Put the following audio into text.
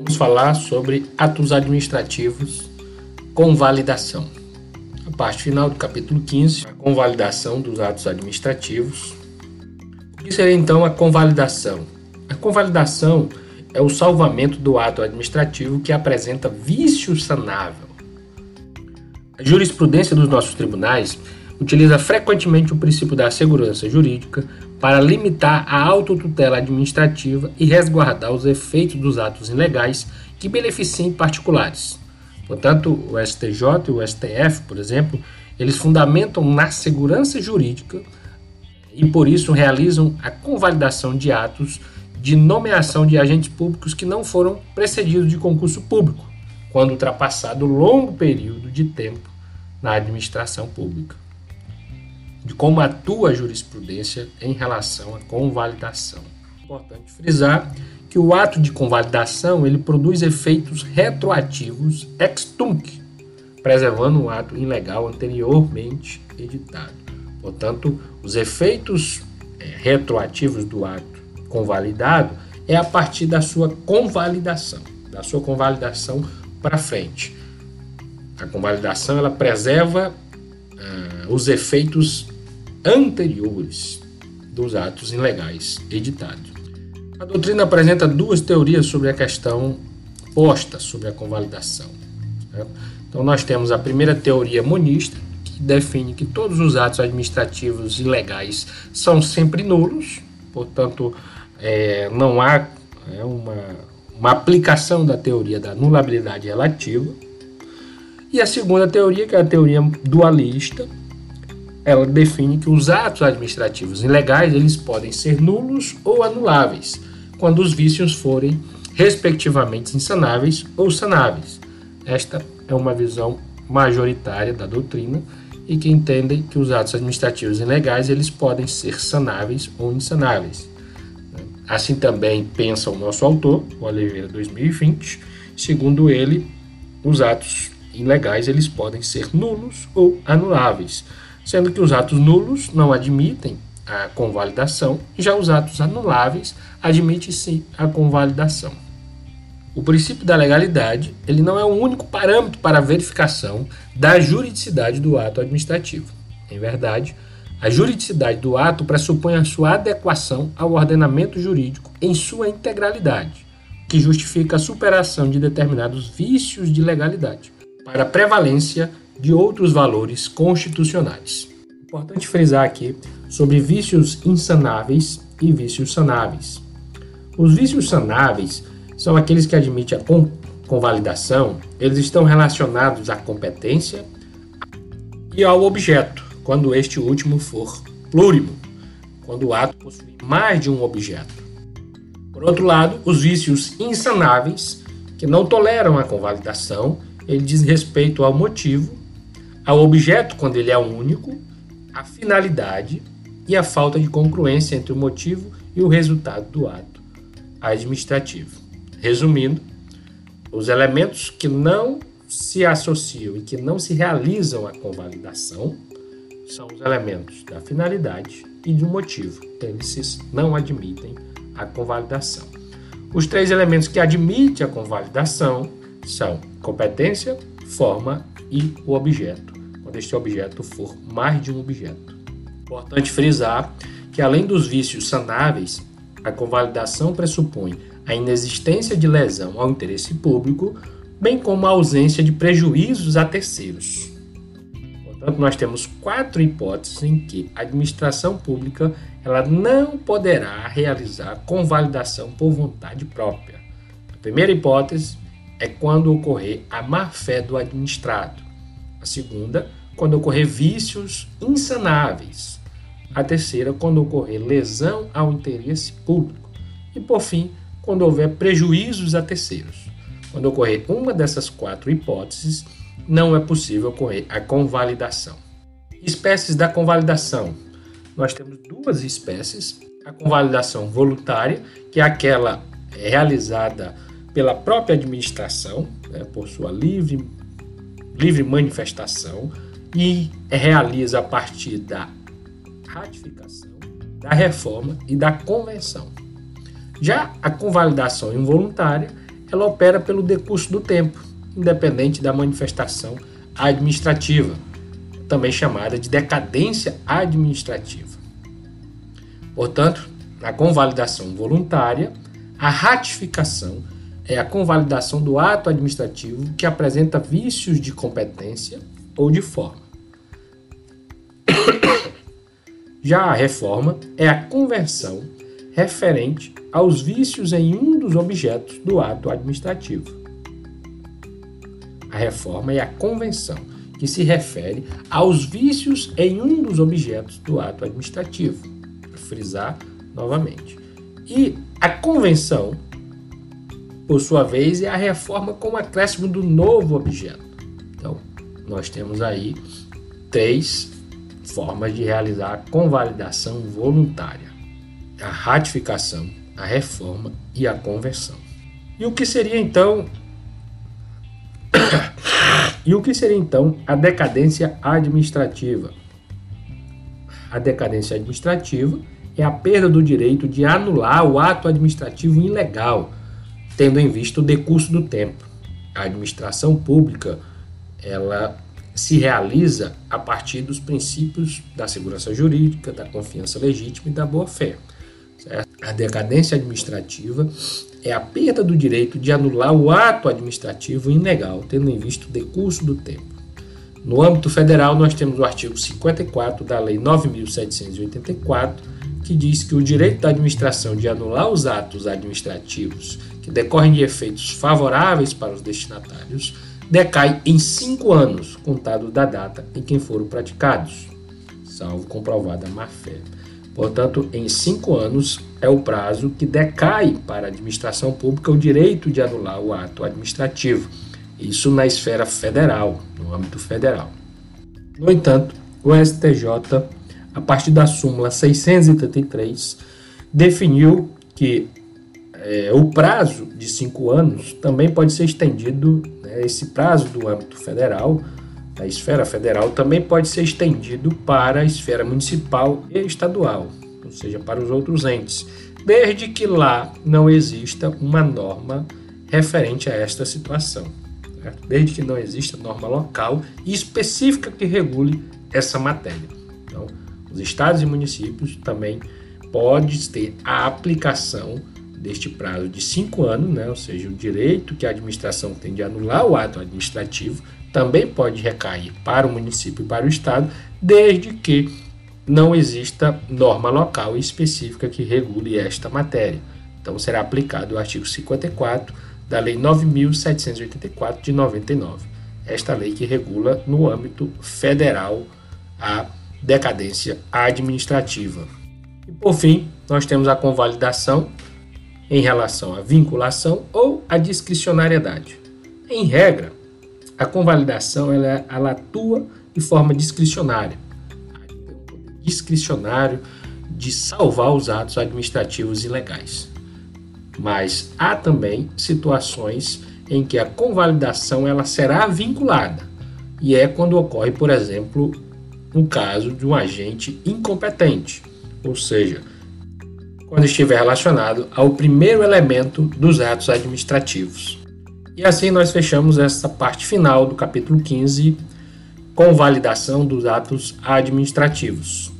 Vamos falar sobre atos administrativos com validação. A parte final do capítulo 15, a convalidação dos atos administrativos. O que seria então a convalidação? A convalidação é o salvamento do ato administrativo que apresenta vício sanável. A jurisprudência dos nossos tribunais utiliza frequentemente o princípio da segurança jurídica para limitar a autotutela administrativa e resguardar os efeitos dos atos ilegais que beneficiem particulares. Portanto, o STJ e o STF, por exemplo, eles fundamentam na segurança jurídica e por isso realizam a convalidação de atos de nomeação de agentes públicos que não foram precedidos de concurso público, quando ultrapassado longo período de tempo na administração pública. De como atua a jurisprudência em relação à convalidação. Importante frisar que o ato de convalidação ele produz efeitos retroativos ex tunc, preservando um ato ilegal anteriormente editado. Portanto, os efeitos é, retroativos do ato convalidado é a partir da sua convalidação, da sua convalidação para frente. A convalidação ela preserva uh, os efeitos anteriores dos atos ilegais editados. A doutrina apresenta duas teorias sobre a questão posta sobre a convalidação. Certo? Então, nós temos a primeira teoria monista, que define que todos os atos administrativos ilegais são sempre nulos, portanto, é, não há é, uma, uma aplicação da teoria da nulabilidade relativa. E a segunda teoria, que é a teoria dualista, ela define que os atos administrativos ilegais eles podem ser nulos ou anuláveis, quando os vícios forem respectivamente insanáveis ou sanáveis. Esta é uma visão majoritária da doutrina e que entende que os atos administrativos ilegais eles podem ser sanáveis ou insanáveis. Assim também pensa o nosso autor, o Oliveira 2020. Segundo ele, os atos ilegais eles podem ser nulos ou anuláveis, sendo que os atos nulos não admitem a convalidação, já os atos anuláveis admitem sim a convalidação. O princípio da legalidade ele não é o único parâmetro para a verificação da juridicidade do ato administrativo. Em verdade, a juridicidade do ato pressupõe a sua adequação ao ordenamento jurídico em sua integralidade, que justifica a superação de determinados vícios de legalidade, para a prevalência de outros valores constitucionais. Importante frisar aqui sobre vícios insanáveis e vícios sanáveis. Os vícios sanáveis são aqueles que admitem a convalidação, eles estão relacionados à competência e ao objeto quando este último for plurimo, quando o ato possui mais de um objeto. Por outro lado, os vícios insanáveis, que não toleram a convalidação, ele diz respeito ao motivo, ao objeto quando ele é único, à finalidade e à falta de congruência entre o motivo e o resultado do ato administrativo. Resumindo, os elementos que não se associam e que não se realizam à convalidação são os elementos da finalidade e do motivo. Eles não admitem a convalidação. Os três elementos que admitem a convalidação são competência, forma e o objeto, quando este objeto for mais de um objeto. Importante frisar que, além dos vícios sanáveis, a convalidação pressupõe a inexistência de lesão ao interesse público, bem como a ausência de prejuízos a terceiros. Portanto, nós temos quatro hipóteses em que a administração pública ela não poderá realizar convalidação por vontade própria. A primeira hipótese é quando ocorrer a má-fé do administrado. A segunda, quando ocorrer vícios insanáveis. A terceira, quando ocorrer lesão ao interesse público. E, por fim, quando houver prejuízos a terceiros. Quando ocorrer uma dessas quatro hipóteses, não é possível ocorrer a convalidação. Espécies da convalidação. Nós temos duas espécies: a convalidação voluntária, que é aquela realizada pela própria administração, né, por sua livre, livre manifestação, e realiza a partir da ratificação, da reforma e da convenção. Já a convalidação involuntária ela opera pelo decurso do tempo, independente da manifestação administrativa, também chamada de decadência administrativa. Portanto, na convalidação voluntária, a ratificação é a convalidação do ato administrativo que apresenta vícios de competência ou de forma. Já a reforma é a conversão referente aos vícios em um dos objetos do ato administrativo. A reforma é a convenção que se refere aos vícios em um dos objetos do ato administrativo. Vou frisar novamente. E a convenção, por sua vez, é a reforma com o acréscimo do novo objeto. Então, nós temos aí três formas de realizar a convalidação voluntária: a ratificação, a reforma e a conversão. E o que seria então e o que seria então a decadência administrativa? A decadência administrativa é a perda do direito de anular o ato administrativo ilegal, tendo em vista o decurso do tempo. A administração pública, ela se realiza a partir dos princípios da segurança jurídica, da confiança legítima e da boa-fé. A decadência administrativa é a perda do direito de anular o ato administrativo ilegal, tendo em vista o decurso do tempo. No âmbito federal, nós temos o artigo 54 da Lei 9.784, que diz que o direito da administração de anular os atos administrativos que decorrem de efeitos favoráveis para os destinatários decai em cinco anos, contado da data em que foram praticados, salvo comprovada má-fé. Portanto, em cinco anos é o prazo que decai para a administração pública o direito de anular o ato administrativo. Isso na esfera federal, no âmbito federal. No entanto, o STJ, a partir da súmula 633, definiu que é, o prazo de cinco anos também pode ser estendido, né, esse prazo do âmbito federal, da esfera federal, também pode ser estendido para a esfera municipal e estadual, ou seja, para os outros entes, desde que lá não exista uma norma referente a esta situação. Certo? Desde que não exista norma local específica que regule essa matéria. Então, os estados e municípios também podem ter a aplicação deste prazo de cinco anos, né, ou seja, o direito que a administração tem de anular o ato administrativo também pode recair para o município e para o estado, desde que não exista norma local específica que regule esta matéria. Então será aplicado o artigo 54 da Lei 9784 de 99. Esta lei que regula no âmbito federal a decadência administrativa. E por fim, nós temos a convalidação em relação à vinculação ou à discricionariedade. Em regra, a convalidação ela, ela atua de forma discricionária. Discricionário de salvar os atos administrativos ilegais. Mas há também situações em que a convalidação ela será vinculada. E é quando ocorre, por exemplo, um caso de um agente incompetente, ou seja, quando estiver relacionado ao primeiro elemento dos atos administrativos. E assim nós fechamos essa parte final do capítulo 15 com validação dos atos administrativos.